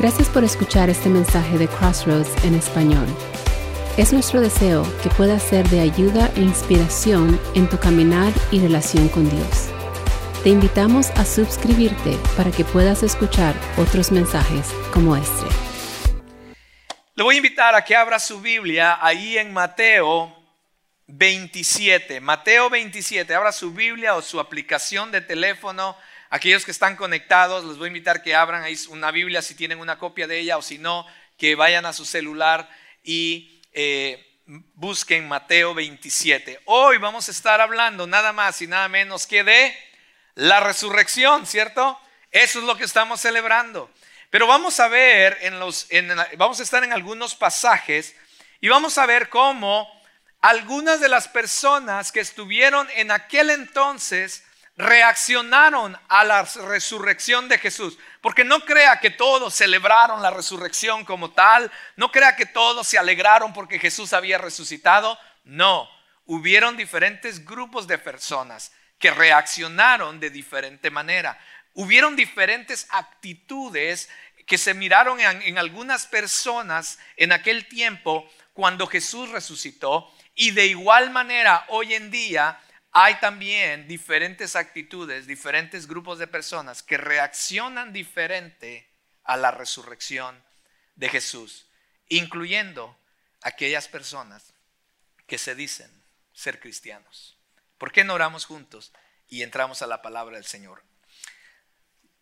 Gracias por escuchar este mensaje de Crossroads en español. Es nuestro deseo que pueda ser de ayuda e inspiración en tu caminar y relación con Dios. Te invitamos a suscribirte para que puedas escuchar otros mensajes como este. Le voy a invitar a que abra su Biblia ahí en Mateo 27. Mateo 27, abra su Biblia o su aplicación de teléfono. Aquellos que están conectados, les voy a invitar que abran ahí una Biblia si tienen una copia de ella o si no, que vayan a su celular y eh, busquen Mateo 27. Hoy vamos a estar hablando nada más y nada menos que de la resurrección, ¿cierto? Eso es lo que estamos celebrando. Pero vamos a ver, en los, vamos a estar en algunos pasajes y vamos a ver cómo algunas de las personas que estuvieron en aquel entonces reaccionaron a la resurrección de Jesús. Porque no crea que todos celebraron la resurrección como tal, no crea que todos se alegraron porque Jesús había resucitado. No, hubieron diferentes grupos de personas que reaccionaron de diferente manera. Hubieron diferentes actitudes que se miraron en, algunas personas en aquel tiempo cuando Jesús resucitó y de igual manera hoy en día hay también diferentes actitudes, diferentes grupos de personas que reaccionan diferente a la resurrección de Jesús, incluyendo aquellas personas que se dicen ser cristianos. ¿Por qué no oramos juntos y entramos a la palabra del Señor?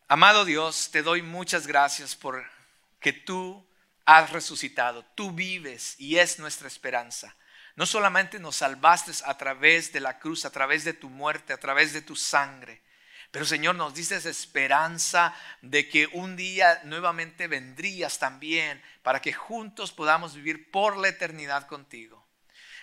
Amado Dios, te doy muchas gracias por que tú has resucitado, tú vives y es nuestra esperanza. No solamente nos salvaste a través de la cruz, a través de tu muerte, a través de tu sangre, pero Señor nos dices esperanza de que un día nuevamente vendrías también para que juntos podamos vivir por la eternidad contigo.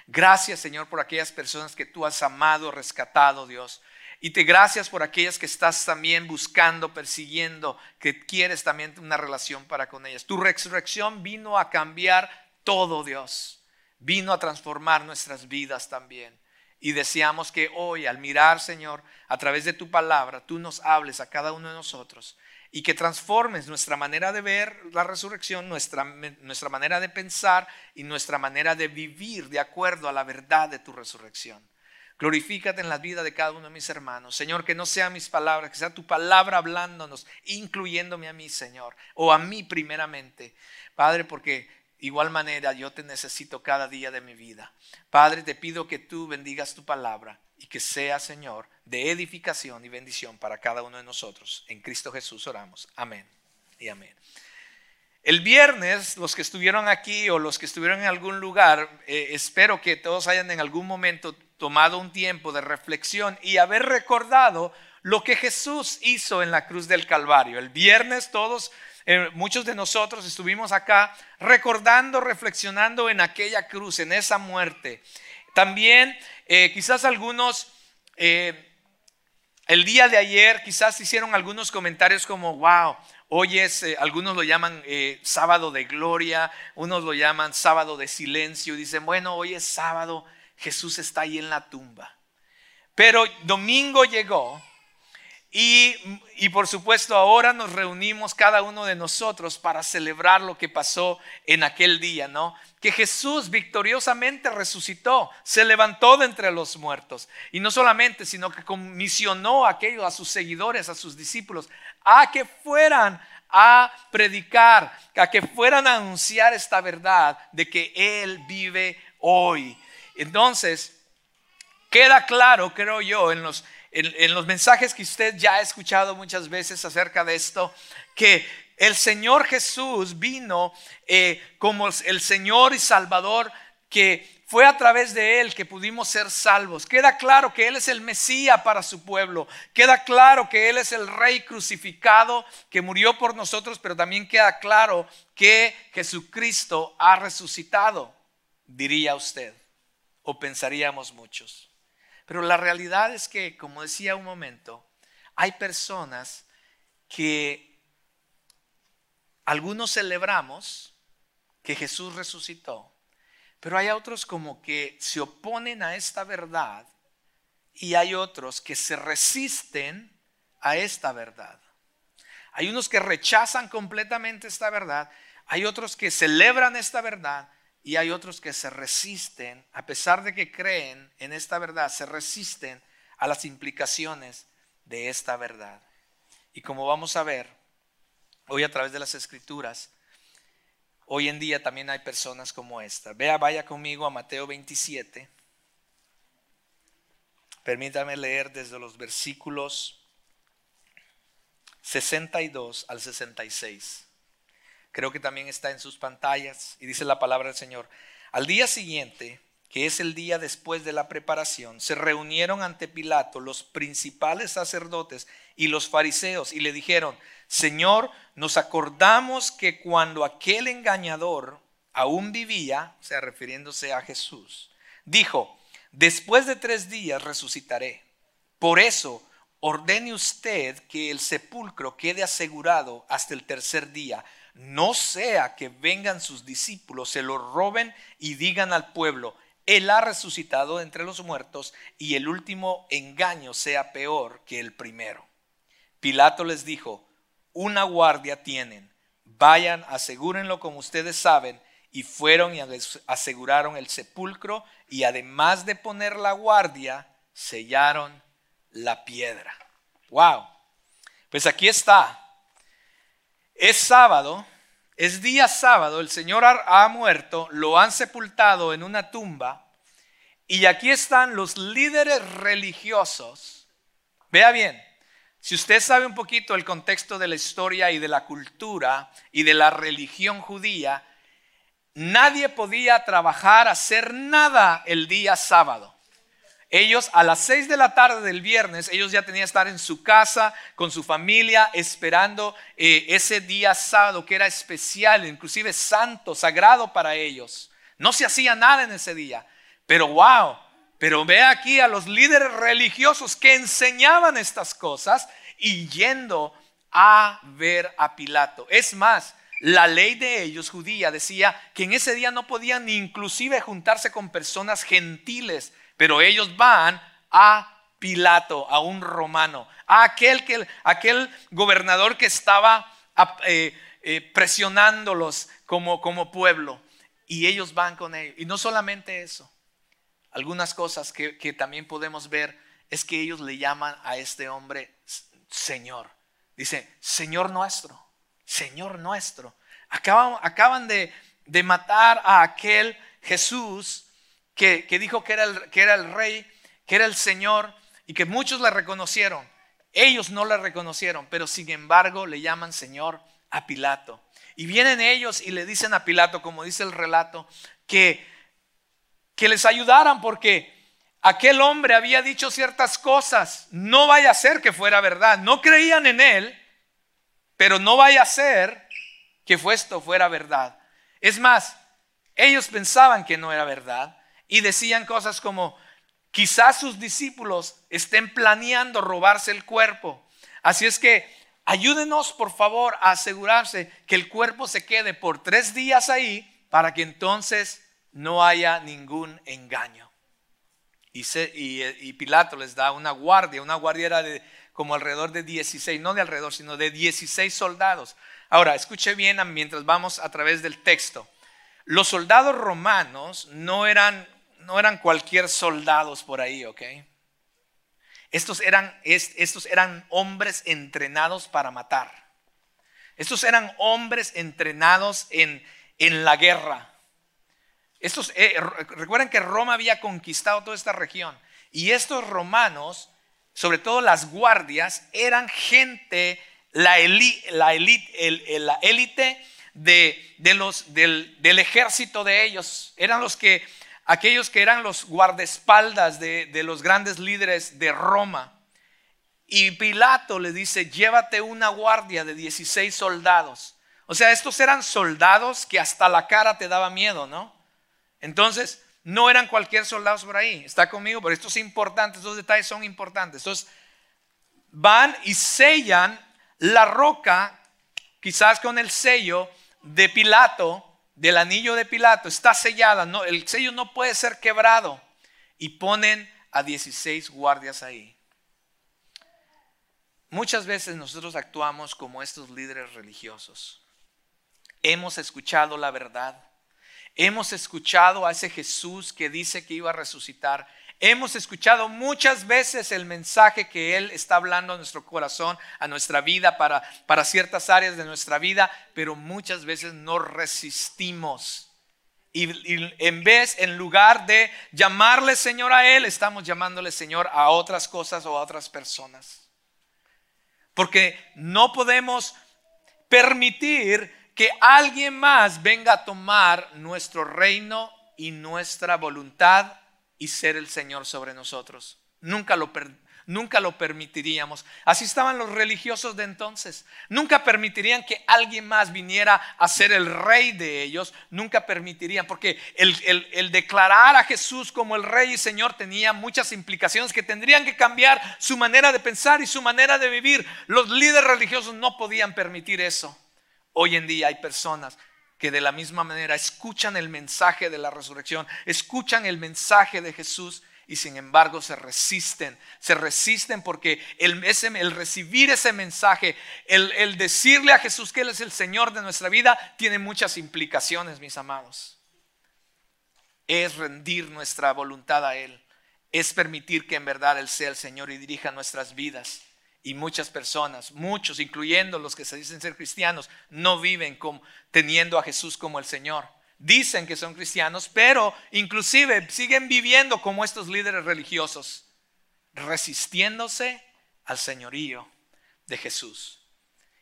Gracias Señor por aquellas personas que tú has amado, rescatado Dios. Y te gracias por aquellas que estás también buscando, persiguiendo, que quieres también una relación para con ellas. Tu resurrección vino a cambiar todo Dios vino a transformar nuestras vidas también. Y deseamos que hoy, al mirar, Señor, a través de tu palabra, tú nos hables a cada uno de nosotros y que transformes nuestra manera de ver la resurrección, nuestra, nuestra manera de pensar y nuestra manera de vivir de acuerdo a la verdad de tu resurrección. Glorifícate en la vida de cada uno de mis hermanos. Señor, que no sean mis palabras, que sea tu palabra hablándonos, incluyéndome a mí, Señor, o a mí primeramente. Padre, porque igual manera yo te necesito cada día de mi vida. Padre, te pido que tú bendigas tu palabra y que sea, Señor, de edificación y bendición para cada uno de nosotros. En Cristo Jesús oramos. Amén y amén. El viernes, los que estuvieron aquí o los que estuvieron en algún lugar, eh, espero que todos hayan en algún momento tomado un tiempo de reflexión y haber recordado lo que Jesús hizo en la cruz del Calvario. El viernes todos eh, muchos de nosotros estuvimos acá recordando, reflexionando en aquella cruz, en esa muerte. También eh, quizás algunos, eh, el día de ayer quizás hicieron algunos comentarios como, wow, hoy es, algunos lo llaman sábado de gloria, unos lo llaman sábado de silencio, dicen, bueno, hoy es sábado, Jesús está ahí en la tumba. Pero domingo llegó y, por supuesto ahora nos reunimos cada uno de nosotros para celebrar lo que pasó en aquel día, ¿no? Que Jesús victoriosamente resucitó, se levantó de entre los muertos. Y no solamente, sino que comisionó a aquellos, a sus seguidores, a sus discípulos, a que fueran a predicar, a que fueran a anunciar esta verdad de que Él vive hoy. Entonces, queda claro, creo yo, en los en, los mensajes que usted ya ha escuchado muchas veces acerca de esto, que el Señor Jesús vino eh, como el Señor y Salvador que fue a través de Él que pudimos ser salvos. Queda claro que Él es el Mesías para su pueblo. Queda claro que Él es el Rey crucificado que murió por nosotros, pero también queda claro que Jesucristo ha resucitado, diría usted, o pensaríamos muchos. Pero la realidad es que, como decía un momento, hay personas que algunos celebramos que Jesús resucitó, pero hay otros como que se oponen a esta verdad y hay otros que se resisten a esta verdad. Hay unos que rechazan completamente esta verdad, hay otros que celebran esta verdad y hay otros que se resisten, a pesar de que creen en esta verdad, se resisten a las implicaciones de esta verdad. Y como vamos a ver hoy a través de las escrituras, hoy en día también hay personas como esta. Vea, vaya conmigo a Mateo 27. Permítame leer desde los versículos 62 al 66. Creo que también está en sus pantallas y dice la palabra del Señor. Al día siguiente, que es el día después de la preparación, se reunieron ante Pilato los principales sacerdotes y los fariseos y le dijeron, Señor, nos acordamos que cuando aquel engañador aún vivía, o sea, refiriéndose a Jesús, dijo, después de tres días resucitaré. Por eso, ordene usted que el sepulcro quede asegurado hasta el tercer día. No sea que vengan sus discípulos, se lo roben y digan al pueblo, Él ha resucitado entre los muertos y el último engaño sea peor que el primero. Pilato les dijo, una guardia tienen, vayan, asegúrenlo como ustedes saben, y fueron y aseguraron el sepulcro y además de poner la guardia, sellaron la piedra. Wow. Pues aquí está. Es sábado, es día sábado, el Señor ha, muerto, lo han sepultado en una tumba y aquí están los líderes religiosos. Vea bien, si usted sabe un poquito el contexto de la historia y de la cultura y de la religión judía, nadie podía trabajar, hacer nada el día sábado. Ellos a las seis de la tarde del viernes, ellos ya tenían que estar en su casa con su familia esperando eh, ese día sábado que era especial, inclusive santo, sagrado para ellos. No se hacía nada en ese día. Pero wow, pero ve aquí a los líderes religiosos que enseñaban estas cosas y yendo a ver a Pilato. Es más, la ley de ellos judía decía que en ese día no podían inclusive juntarse con personas gentiles pero ellos van a Pilato, a un romano, a aquel, que, aquel gobernador que estaba eh, eh, presionándolos como, como pueblo. Y ellos van con ellos. Y no solamente eso, algunas cosas que, que también podemos ver es que ellos le llaman a este hombre Señor. Dice, Señor nuestro, Señor nuestro. Acaban, acaban de, de matar a aquel Jesús que, dijo que era, el, que era el rey, que era el Señor y que muchos le reconocieron. Ellos no le reconocieron, pero sin embargo le llaman Señor a Pilato. Y vienen ellos y le dicen a Pilato, como dice el relato, que, que les ayudaran porque aquel hombre había dicho ciertas cosas. No vaya a ser que fuera verdad. No creían en él, pero no vaya a ser que esto fuera verdad. Es más, ellos pensaban que no era verdad y decían cosas como, quizás sus discípulos estén planeando robarse el cuerpo. Así es que ayúdenos por favor a asegurarse que el cuerpo se quede por tres días ahí para que entonces no haya ningún engaño. Y, Pilato les da una guardia, una guardia era de como alrededor de 16, no de alrededor, sino de 16 soldados. Ahora, escuche bien mientras vamos a través del texto. Los soldados romanos no eran no eran cualquier soldados por ahí, ¿ok? Estos eran, estos eran hombres entrenados para matar. Estos eran hombres entrenados en, en la guerra. Estos, eh, recuerden que Roma había conquistado toda esta región. Y estos romanos, sobre todo las guardias, eran gente, la élite la la élite de, de del ejército de ellos. Eran los que aquellos que eran los guardaespaldas de, los grandes líderes de Roma. Y Pilato le dice, llévate una guardia de 16 soldados. O sea, estos eran soldados que hasta la cara te daba miedo, ¿no? Entonces, no eran cualquier soldados por ahí. Está conmigo, pero esto es importante, estos detalles son importantes. Entonces, van y sellan la roca, quizás con el sello de Pilato, del anillo de Pilato está sellada, no, el sello no puede ser quebrado. Y ponen a 16 guardias ahí. muchas veces nosotros actuamos como estos líderes religiosos. Hemos escuchado la verdad. Hemos escuchado a ese Jesús que dice que iba a resucitar. Hemos escuchado muchas veces el mensaje que Él está hablando a nuestro corazón, a nuestra vida, para, para ciertas áreas de nuestra vida, pero muchas veces no resistimos. Y, en vez, en lugar de llamarle Señor a Él, estamos llamándole Señor a otras cosas o a otras personas. Porque no podemos permitir que alguien más venga a tomar nuestro reino y nuestra voluntad y ser el Señor sobre nosotros. Nunca lo, nunca lo permitiríamos. Así estaban los religiosos de entonces. Nunca permitirían que alguien más viniera a ser el rey de ellos. Nunca permitirían, porque el, el declarar a Jesús como el rey y Señor tenía muchas implicaciones que tendrían que cambiar su manera de pensar y su manera de vivir. Los líderes religiosos no podían permitir eso. Hoy en día hay personas que de la misma manera escuchan el mensaje de la resurrección, escuchan el mensaje de Jesús y sin embargo se resisten, se resisten porque el, recibir ese mensaje, el decirle a Jesús que Él es el Señor de nuestra vida, tiene muchas implicaciones, mis amados. Es rendir nuestra voluntad a Él, es permitir que en verdad Él sea el Señor y dirija nuestras vidas. Y muchas personas, muchos, incluyendo los que se dicen ser cristianos, no viven como, teniendo a Jesús como el Señor. Dicen que son cristianos, pero inclusive siguen viviendo como estos líderes religiosos, resistiéndose al señorío de Jesús.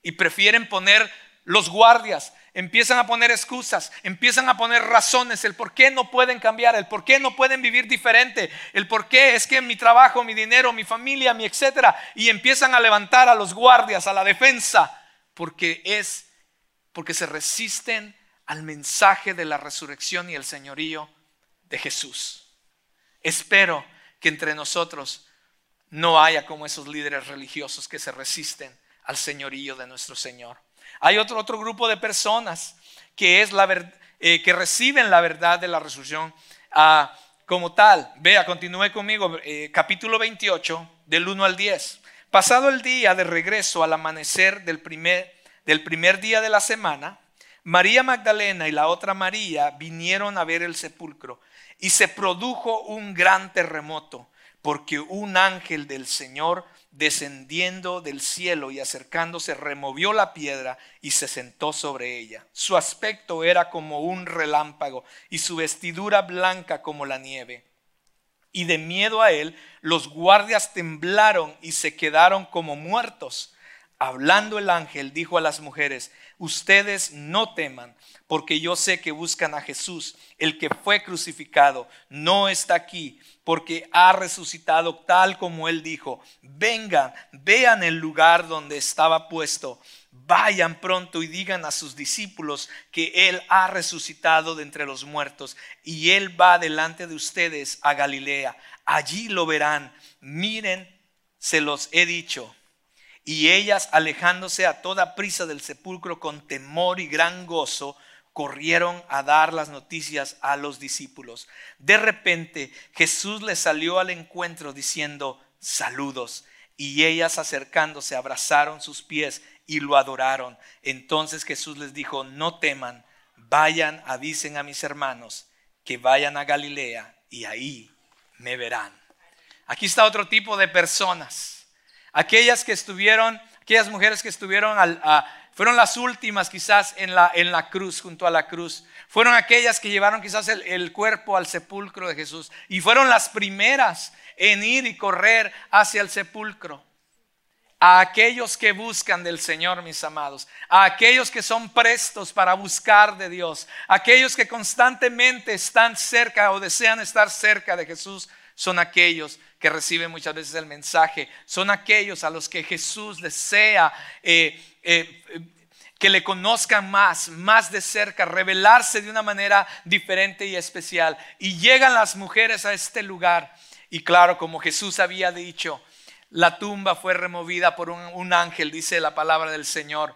Y prefieren poner los guardias, empiezan a poner excusas, empiezan a poner razones, el por qué no pueden cambiar, el por qué no pueden vivir diferente, el por qué es que mi trabajo, mi dinero, mi familia, mi etcétera, y empiezan a levantar a los guardias, a la defensa, porque es porque se resisten al mensaje de la resurrección y el señorío de Jesús. Espero que entre nosotros no haya como esos líderes religiosos que se resisten al señorío de nuestro Señor. Hay otro, otro grupo de personas que, es la eh, que reciben la verdad de la resurrección ah, como tal. Vea, continúe conmigo, eh, capítulo 28, del 1 al 10. Pasado el día de regreso al amanecer del primer, del primer día de la semana, María Magdalena y la otra María vinieron a ver el sepulcro y se produjo un gran terremoto porque un ángel del Señor descendiendo del cielo y acercándose, removió la piedra y se sentó sobre ella. Su aspecto era como un relámpago y su vestidura blanca como la nieve. Y de miedo a él, los guardias temblaron y se quedaron como muertos. Hablando el ángel, dijo a las mujeres, ustedes no teman, porque yo sé que buscan a Jesús, el que fue crucificado, no está aquí porque ha resucitado tal como él dijo. Vengan, vean el lugar donde estaba puesto. Vayan pronto y digan a sus discípulos que Él ha resucitado de entre los muertos y Él va delante de ustedes a Galilea. Allí lo verán. Miren, se los he dicho. Y ellas, alejándose a toda prisa del sepulcro con temor y gran gozo, corrieron a dar las noticias a los discípulos. De repente Jesús les salió al encuentro diciendo, saludos. Y ellas acercándose abrazaron sus pies y lo adoraron. Entonces Jesús les dijo, no teman, vayan, avisen a mis hermanos que vayan a Galilea y ahí me verán. Aquí está otro tipo de personas. Aquellas que estuvieron, aquellas mujeres que estuvieron al, a, fueron las últimas quizás en la, en la cruz, junto a la cruz. Fueron aquellas que llevaron quizás el, el cuerpo al sepulcro de Jesús. Y fueron las primeras en ir y correr hacia el sepulcro. A aquellos que buscan del Señor, mis amados. A aquellos que son prestos para buscar de Dios. Aquellos que constantemente están cerca o desean estar cerca de Jesús. Son aquellos que reciben muchas veces el mensaje. Son aquellos a los que Jesús desea eh, eh, que le conozcan más, más de cerca, revelarse de una manera diferente y especial. Y llegan las mujeres a este lugar. Y claro, como Jesús había dicho, la tumba fue removida por un, ángel, dice la palabra del Señor.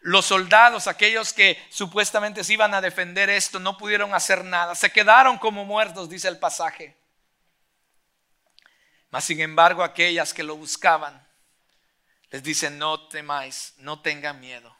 Los soldados, aquellos que supuestamente se iban a defender esto, no pudieron hacer nada. Se quedaron como muertos, dice el pasaje. Mas sin embargo, aquellas que lo buscaban les dice, no temáis, no tengan miedo.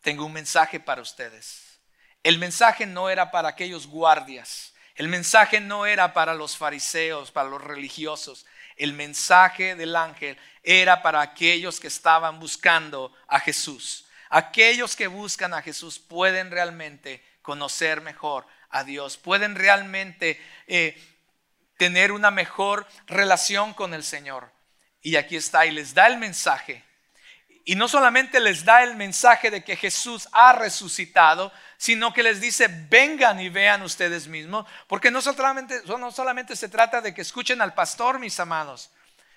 Tengo un mensaje para ustedes. El mensaje no era para aquellos guardias. El mensaje no era para los fariseos, para los religiosos. El mensaje del ángel era para aquellos que estaban buscando a Jesús. Aquellos que buscan a Jesús pueden realmente conocer mejor a Dios, pueden realmente eh, tener una mejor relación con el Señor. Y aquí está, y les da el mensaje. Y no solamente les da el mensaje de que Jesús ha resucitado, sino que les dice, vengan y vean ustedes mismos, porque no solamente, no solamente se trata de que escuchen al pastor, mis amados,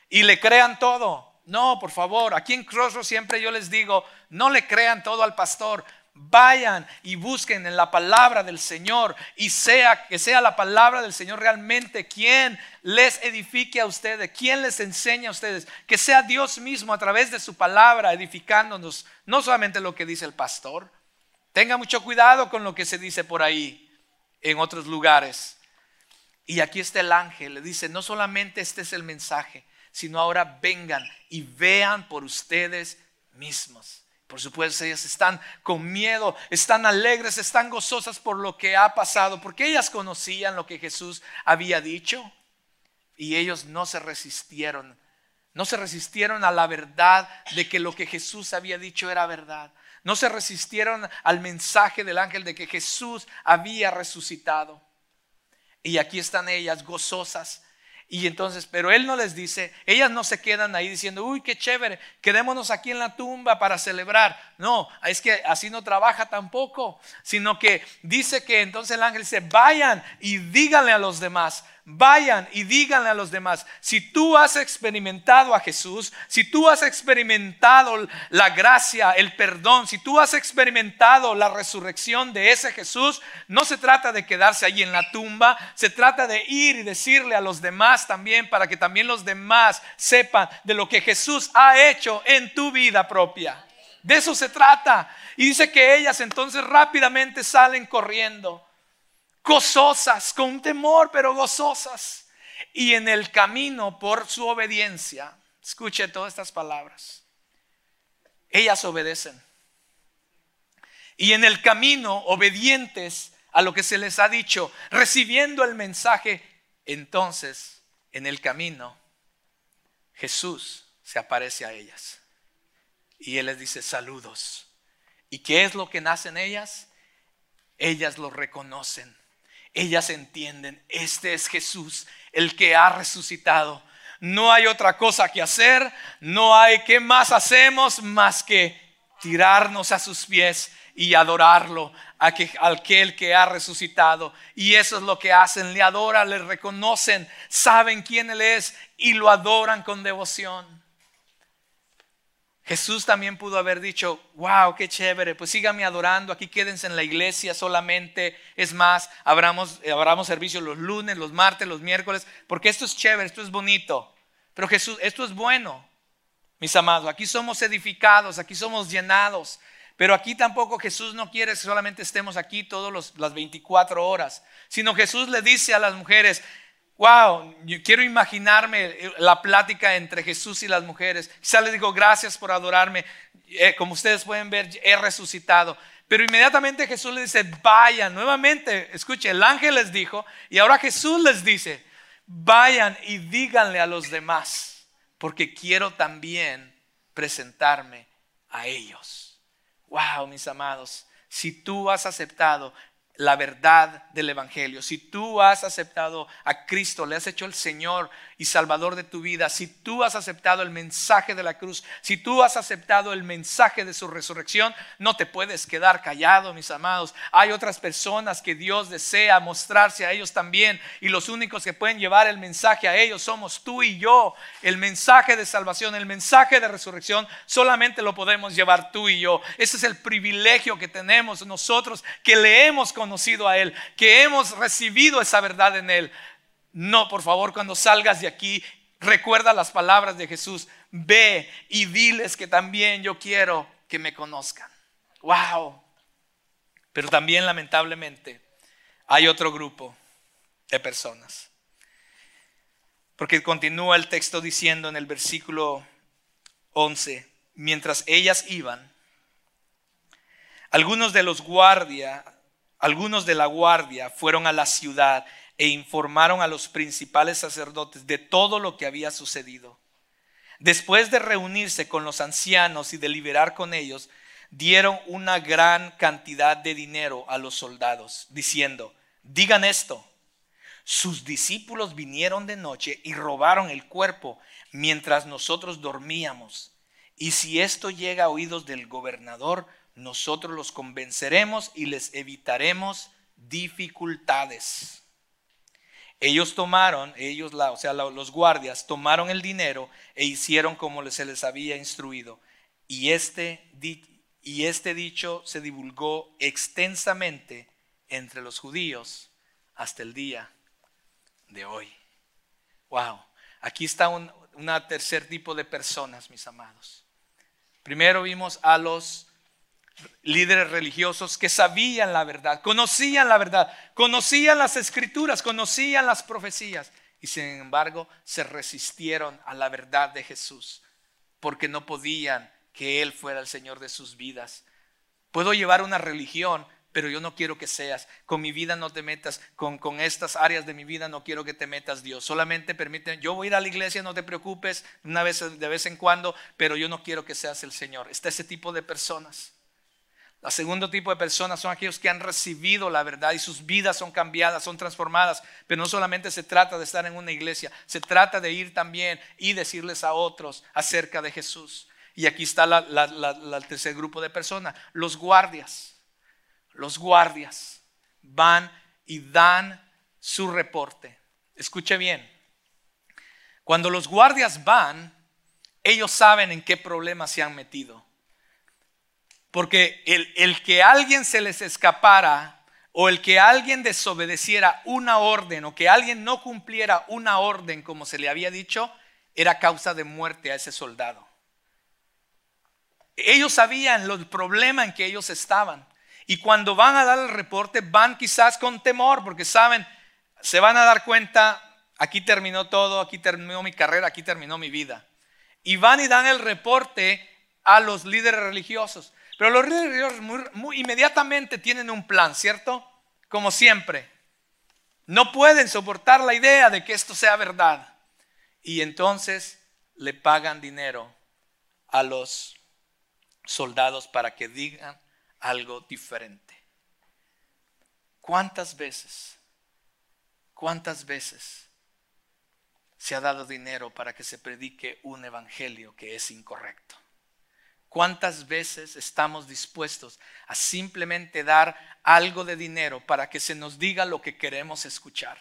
y le crean todo. No, por favor, aquí en Crossroads siempre yo les digo, no le crean todo al pastor, vayan y busquen en la palabra del Señor y sea que sea la palabra del Señor realmente quien les edifique a ustedes, quien les enseñe a ustedes, que sea Dios mismo a través de su palabra edificándonos, no solamente lo que dice el pastor. Tenga mucho cuidado con lo que se dice por ahí en otros lugares. Y aquí está el ángel, le dice, no solamente este es el mensaje, sino ahora vengan y vean por ustedes mismos. Por supuesto, ellas están con miedo, están alegres, están gozosas por lo que ha pasado, porque ellas conocían lo que Jesús había dicho y ellos no se resistieron. No se resistieron a la verdad de que lo que Jesús había dicho era verdad. No se resistieron al mensaje del ángel de que Jesús había resucitado. Y aquí están ellas gozosas, y entonces, pero él no les dice, ellas no se quedan ahí diciendo, uy, qué chévere, quedémonos aquí en la tumba para celebrar. No, es que así no trabaja tampoco, sino que dice que entonces el ángel dice, vayan y díganle a los demás, vayan y díganle a los demás, si tú has experimentado a Jesús, si tú has experimentado la gracia, el perdón, si tú has experimentado la resurrección de ese Jesús, no se trata de quedarse allí en la tumba, se trata de ir y decirle a los demás también para que también los demás sepan de lo que Jesús ha hecho en tu vida propia. De eso se trata. Y dice que ellas entonces rápidamente salen corriendo gozosas, con temor, pero gozosas. Y en el camino, por su obediencia, escuche todas estas palabras, ellas obedecen. Y en el camino, obedientes a lo que se les ha dicho, recibiendo el mensaje, entonces, en el camino, Jesús se aparece a ellas. Y Él les dice saludos. ¿Y qué es lo que nace en ellas? Ellas lo reconocen ellas entienden, este es Jesús, el que ha resucitado. No hay otra cosa que hacer, no hay qué más hacemos más que tirarnos a sus pies y adorarlo, a aquel que ha resucitado. Y eso es lo que hacen, le adoran, le reconocen, saben quién Él es y lo adoran con devoción. Jesús también pudo haber dicho, wow, qué chévere, pues síganme adorando, aquí quédense en la iglesia solamente. Es más, abramos, abramos servicio los lunes, los martes, los miércoles, porque esto es chévere, esto es bonito. Pero Jesús, esto es bueno, mis amados, aquí somos edificados, aquí somos llenados. Pero aquí tampoco Jesús no quiere que solamente estemos aquí todas las 24 horas, sino Jesús le dice a las mujeres, Wow, quiero imaginarme la plática entre Jesús y las mujeres. Quizá les digo, gracias por adorarme. Eh, como ustedes pueden ver, he resucitado. Pero inmediatamente Jesús les dice, vayan. Nuevamente, escuche, el ángel les dijo, y ahora Jesús les dice, vayan y díganle a los demás, porque quiero también presentarme a ellos. Wow, mis amados, si tú has aceptado la verdad del Evangelio, si tú has aceptado a Cristo, le has hecho el Señor y Salvador de tu vida, si tú has aceptado el mensaje de la cruz, si tú has aceptado el mensaje de su resurrección, no te puedes quedar callado, mis amados. Hay otras personas que Dios desea mostrarse a ellos también y los únicos que pueden llevar el mensaje a ellos somos tú y yo. El mensaje de salvación, el mensaje de resurrección, solamente lo podemos llevar tú y yo. Ese es el privilegio que tenemos nosotros que leemos con conocido a Él, que hemos recibido esa verdad en Él. No, por favor, cuando salgas de aquí, recuerda las palabras de Jesús. Ve y diles que también yo quiero que me conozcan. Wow. Pero también lamentablemente hay otro grupo de personas. Porque continúa el texto diciendo en el versículo 11. Mientras ellas iban, algunos de los guardias, algunos de la guardia fueron a la ciudad e informaron a los principales sacerdotes de todo lo que había sucedido. Después de reunirse con los ancianos y deliberar con ellos, dieron una gran cantidad de dinero a los soldados, diciendo, digan esto, sus discípulos vinieron de noche y robaron el cuerpo mientras nosotros dormíamos. Y si esto llega a oídos del gobernador, nosotros los convenceremos y les evitaremos dificultades. Ellos tomaron, ellos, la, o sea, los guardias, tomaron el dinero e hicieron como se les había instruido. Y este, y este dicho se divulgó extensamente entre los judíos hasta el día de hoy. Wow, aquí está un una tercer tipo de personas, mis amados. Primero vimos a los líderes religiosos que sabían la verdad, conocían la verdad, conocían las escrituras, conocían las profecías y sin embargo se resistieron a la verdad de Jesús porque no podían que Él fuera el Señor de sus vidas. Puedo llevar una religión, pero yo no quiero que seas. Con mi vida no te metas, con, con estas áreas de mi vida no quiero que te metas, Dios. Solamente permíteme, yo voy a ir a la iglesia, no te preocupes, una vez de vez en cuando, pero yo no quiero que seas el Señor. Está ese tipo de personas. El segundo tipo de personas son aquellos que han recibido la verdad y sus vidas son cambiadas, son transformadas. Pero no solamente se trata de estar en una iglesia, se trata de ir también y decirles a otros acerca de Jesús. Y aquí está el tercer grupo de personas, los guardias. Los guardias van y dan su reporte. Escuche bien. Cuando los guardias van, ellos saben en qué problema se han metido. Porque el, que alguien se les escapara o el que alguien desobedeciera una orden o que alguien no cumpliera una orden como se le había dicho, era causa de muerte a ese soldado. Ellos sabían el problema en que ellos estaban. Y cuando van a dar el reporte, van quizás con temor, porque saben, se van a dar cuenta, aquí terminó todo, aquí terminó mi carrera, aquí terminó mi vida. Y van y dan el reporte a los líderes religiosos. Pero los muy, inmediatamente tienen un plan, ¿cierto? Como siempre. No pueden soportar la idea de que esto sea verdad. Y entonces le pagan dinero a los soldados para que digan algo diferente. ¿Cuántas veces, cuántas veces se ha dado dinero para que se predique un evangelio que es incorrecto? ¿Cuántas veces estamos dispuestos a simplemente dar algo de dinero para que se nos diga lo que queremos escuchar?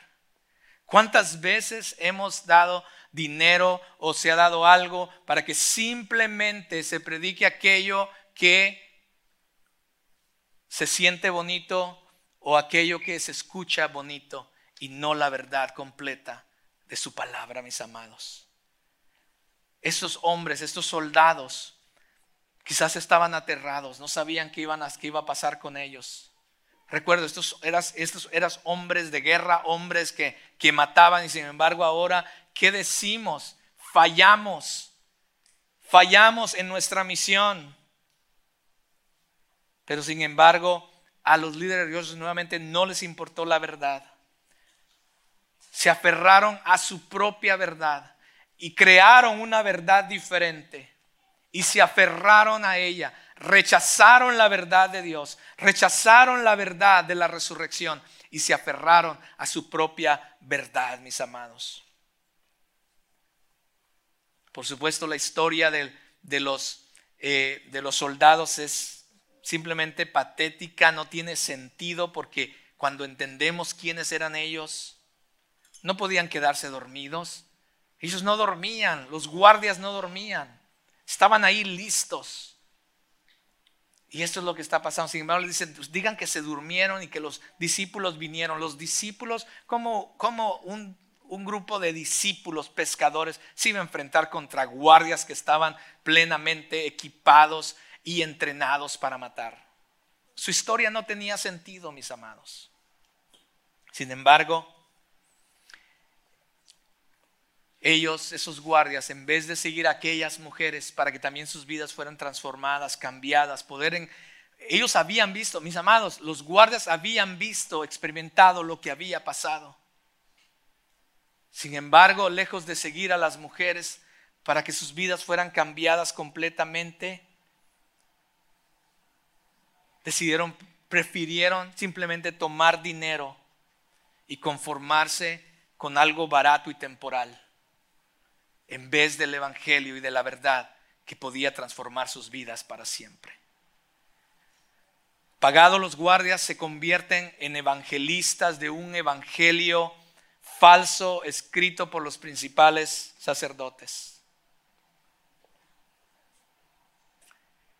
¿Cuántas veces hemos dado dinero o se ha dado algo para que simplemente se predique aquello que se siente bonito o aquello que se escucha bonito y no la verdad completa de su palabra, mis amados? Estos hombres, estos soldados, Quizás estaban aterrados, no sabían qué, iban a, qué iba a pasar con ellos. Recuerdo, estos eras, estos eras hombres de guerra, hombres que, que mataban y sin embargo ahora, ¿qué decimos? Fallamos, fallamos en nuestra misión. Pero sin embargo, a los líderes religiosos nuevamente no les importó la verdad. Se aferraron a su propia verdad y crearon una verdad diferente y se aferraron a ella, rechazaron la verdad de Dios, rechazaron la verdad de la resurrección y se aferraron a su propia verdad, mis amados. Por supuesto, la historia de, los, eh, de los soldados es simplemente patética, no tiene sentido porque cuando entendemos quiénes eran ellos, no podían quedarse dormidos. Ellos no dormían, los guardias no dormían. Estaban ahí listos. Y esto es lo que está pasando. Sin embargo, dicen, pues, digan que se durmieron y que los discípulos vinieron. Los discípulos, como, como un, un grupo de discípulos pescadores se iba a enfrentar contra guardias que estaban plenamente equipados y entrenados para matar. Su historia no tenía sentido, mis amados. Sin embargo, ellos, esos guardias, en vez de seguir a aquellas mujeres para que también sus vidas fueran transformadas, cambiadas, poder ellos habían visto, mis amados, los guardias habían visto, experimentado lo que había pasado. Sin embargo, lejos de seguir a las mujeres para que sus vidas fueran cambiadas completamente, decidieron, prefirieron simplemente tomar dinero y conformarse con algo barato y temporal en vez del Evangelio y de la verdad que podía transformar sus vidas para siempre. Pagados los guardias se convierten en evangelistas de un evangelio falso escrito por los principales sacerdotes.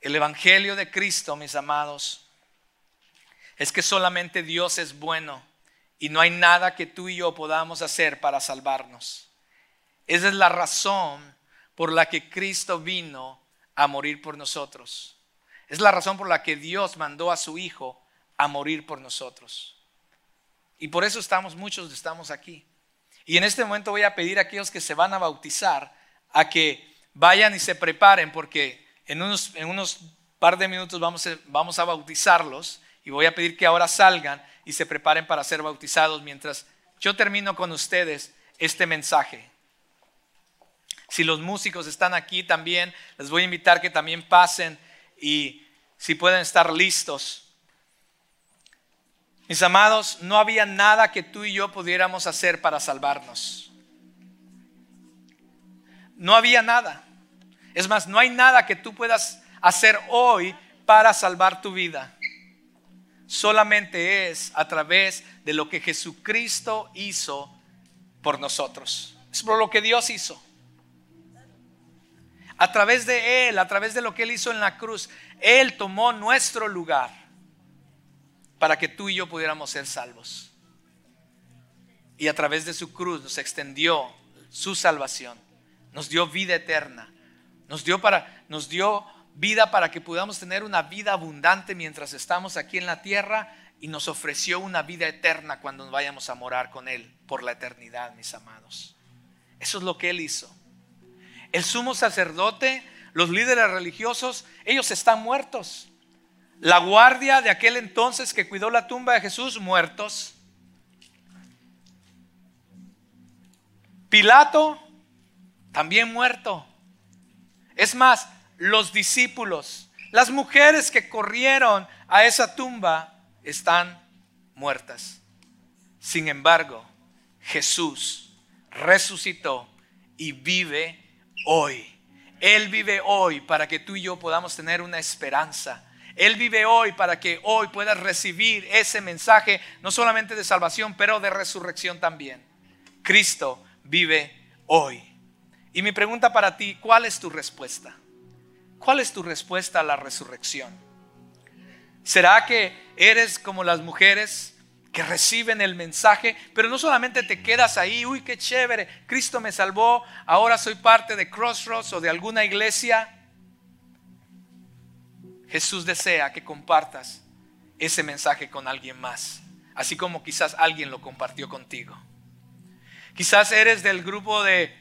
El evangelio de Cristo, mis amados, es que solamente Dios es bueno y no hay nada que tú y yo podamos hacer para salvarnos. Esa es la razón por la que Cristo vino a morir por nosotros. Es la razón por la que Dios mandó a su Hijo a morir por nosotros. Y por eso estamos, muchos estamos aquí. Y en este momento voy a pedir a aquellos que se van a bautizar a que vayan y se preparen porque en unos, en unos par de minutos vamos vamos a bautizarlos y voy a pedir que ahora salgan y se preparen para ser bautizados mientras yo termino con ustedes este mensaje. Si los músicos están aquí también, les voy a invitar que también pasen y si pueden estar listos. Mis amados, no había nada que tú y yo pudiéramos hacer para salvarnos. No había nada. Es más, no hay nada que tú puedas hacer hoy para salvar tu vida. Solamente es a través de lo que Jesucristo hizo por nosotros. Es por lo que Dios hizo a través de Él, a través de lo que Él hizo en la cruz, Él tomó nuestro lugar para que tú y yo pudiéramos ser salvos. Y a través de su cruz nos extendió su salvación, nos dio vida eterna, nos dio, para, nos dio vida para que podamos tener una vida abundante mientras estamos aquí en la tierra y nos ofreció una vida eterna cuando vayamos a morar con Él por la eternidad, mis amados. Eso es lo que Él hizo el sumo sacerdote, los líderes religiosos, ellos están muertos. La guardia de aquel entonces que cuidó la tumba de Jesús, muertos. Pilato, también muerto. Es más, los discípulos, las mujeres que corrieron a esa tumba, están muertas. Sin embargo, Jesús resucitó y vive hoy. Él vive hoy para que tú y yo podamos tener una esperanza. Él vive hoy para que hoy puedas recibir ese mensaje, no solamente de salvación, pero de resurrección también. Cristo vive hoy. Y mi pregunta para ti, ¿cuál es tu respuesta? ¿Cuál es tu respuesta a la resurrección? ¿Será que eres como las mujeres que reciben el mensaje, pero no solamente te quedas ahí, uy, qué chévere, Cristo me salvó, ahora soy parte de Crossroads o de alguna iglesia. Jesús desea que compartas ese mensaje con alguien más, así como quizás alguien lo compartió contigo. Quizás eres del grupo de,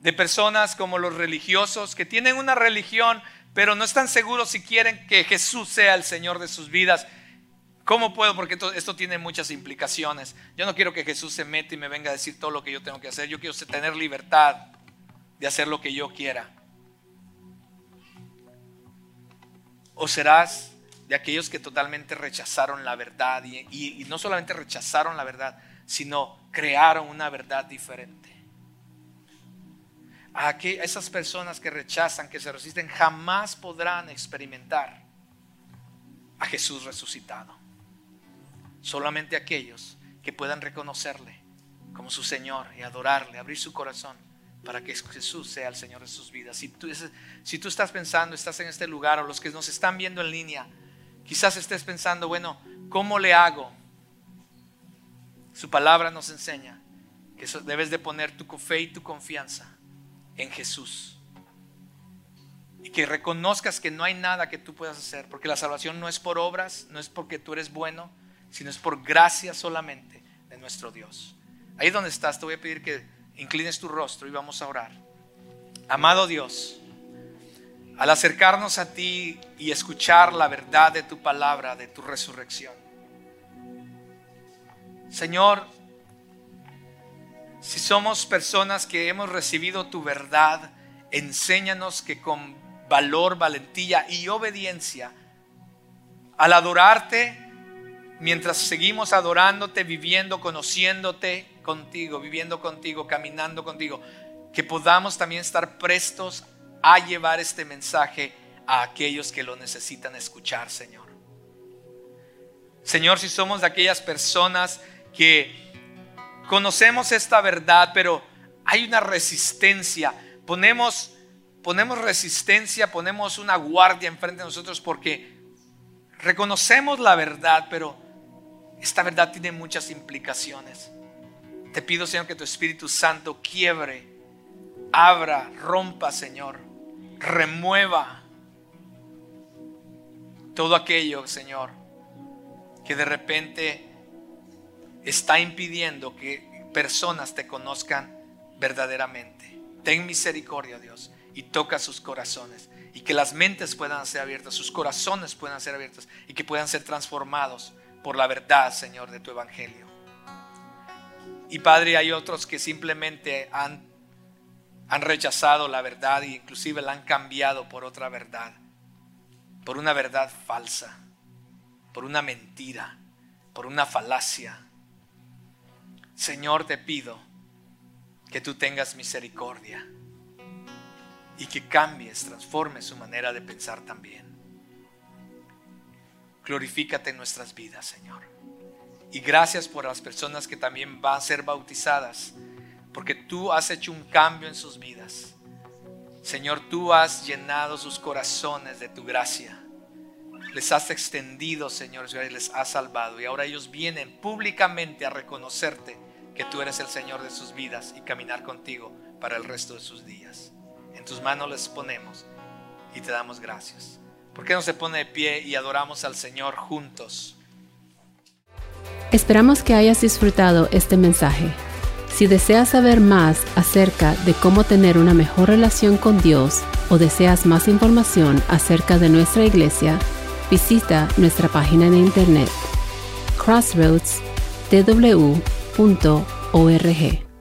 de personas como los religiosos que tienen una religión, pero no están seguros si quieren que Jesús sea el Señor de sus vidas ¿Cómo puedo? Porque esto, tiene muchas implicaciones. Yo no quiero que Jesús se meta y me venga a decir todo lo que yo tengo que hacer. Yo quiero tener libertad de hacer lo que yo quiera. O serás de aquellos que totalmente rechazaron la verdad y, no solamente rechazaron la verdad, sino crearon una verdad diferente. A esas personas que rechazan, que se resisten, jamás podrán experimentar a Jesús resucitado. Solamente aquellos que puedan reconocerle como su Señor y adorarle, abrir su corazón para que Jesús sea el Señor de sus vidas. Si tú, si tú estás pensando, estás en este lugar o los que nos están viendo en línea, quizás estés pensando, bueno, ¿cómo le hago? Su palabra nos enseña que debes de poner tu fe y tu confianza en Jesús. Y que reconozcas que no hay nada que tú puedas hacer, porque la salvación no es por obras, no es porque tú eres bueno, sino es por gracia solamente de nuestro Dios. Ahí donde estás, te voy a pedir que inclines tu rostro y vamos a orar. Amado Dios, al acercarnos a ti y escuchar la verdad de tu palabra, de tu resurrección. Señor, si somos personas que hemos recibido tu verdad, enséñanos que con valor, valentía y obediencia, al adorarte, mientras seguimos adorándote, viviendo, conociéndote contigo, viviendo contigo, caminando contigo, que podamos también estar prestos a llevar este mensaje a aquellos que lo necesitan escuchar, Señor. Señor, si somos de aquellas personas que conocemos esta verdad, pero hay una resistencia, ponemos ponemos resistencia, ponemos una guardia enfrente de nosotros porque reconocemos la verdad, pero esta verdad tiene muchas implicaciones. Te pido, Señor, que tu Espíritu Santo quiebre, abra, rompa, Señor remueva todo aquello, Señor, que de repente está impidiendo que personas te conozcan verdaderamente. Ten misericordia, Dios, y toca sus corazones. Y que las mentes puedan ser abiertas, sus corazones puedan ser abiertos y que puedan ser transformados por la verdad, Señor, de tu Evangelio. Y Padre, hay otros que simplemente han han rechazado la verdad e inclusive la han cambiado por otra verdad, por una verdad falsa, por una mentira, por una falacia. Señor, te pido que tú tengas misericordia y que cambies, transformes su manera de pensar también. Glorifícate en nuestras vidas, Señor. Y gracias por las personas que también van a ser bautizadas porque tú has hecho un cambio en sus vidas. Señor, tú has llenado sus corazones de tu gracia. Les has extendido, Señor, y les has salvado. Y ahora ellos vienen públicamente a reconocerte que tú eres el Señor de sus vidas y caminar contigo para el resto de sus días. En tus manos les ponemos y te damos gracias. ¿Por qué no se pone de pie y adoramos al Señor juntos? Esperamos que hayas disfrutado este mensaje. Si deseas saber más acerca de cómo tener una mejor relación con Dios o deseas más información acerca de nuestra iglesia, visita nuestra página de internet crossroadstw.org.